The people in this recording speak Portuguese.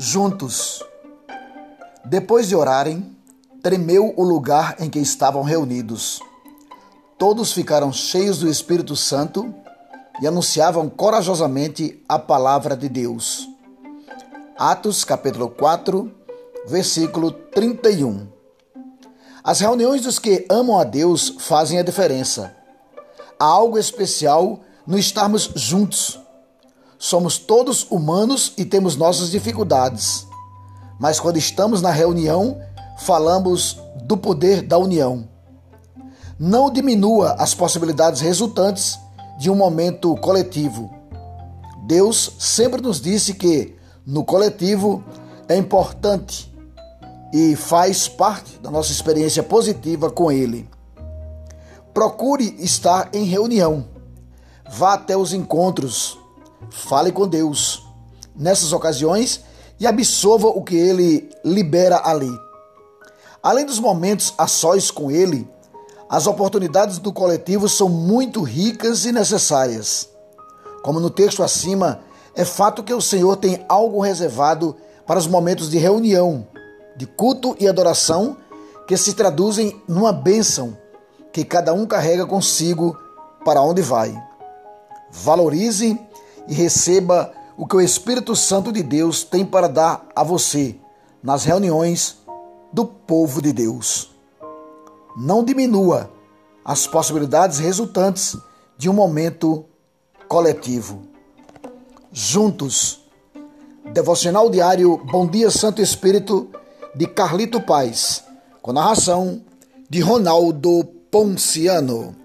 juntos. Depois de orarem, tremeu o lugar em que estavam reunidos. Todos ficaram cheios do Espírito Santo e anunciavam corajosamente a palavra de Deus. Atos capítulo 4, versículo 31. As reuniões dos que amam a Deus fazem a diferença. Há algo especial no estarmos juntos Somos todos humanos e temos nossas dificuldades. Mas quando estamos na reunião, falamos do poder da união. Não diminua as possibilidades resultantes de um momento coletivo. Deus sempre nos disse que no coletivo é importante e faz parte da nossa experiência positiva com Ele. Procure estar em reunião. Vá até os encontros Fale com Deus nessas ocasiões e absorva o que ele libera ali. Além dos momentos a sós com ele, as oportunidades do coletivo são muito ricas e necessárias. Como no texto acima, é fato que o Senhor tem algo reservado para os momentos de reunião, de culto e adoração que se traduzem numa bênção que cada um carrega consigo para onde vai. Valorize e receba o que o Espírito Santo de Deus tem para dar a você nas reuniões do povo de Deus. Não diminua as possibilidades resultantes de um momento coletivo. Juntos. Devocional diário Bom Dia Santo Espírito de Carlito Paz, com narração de Ronaldo Ponciano.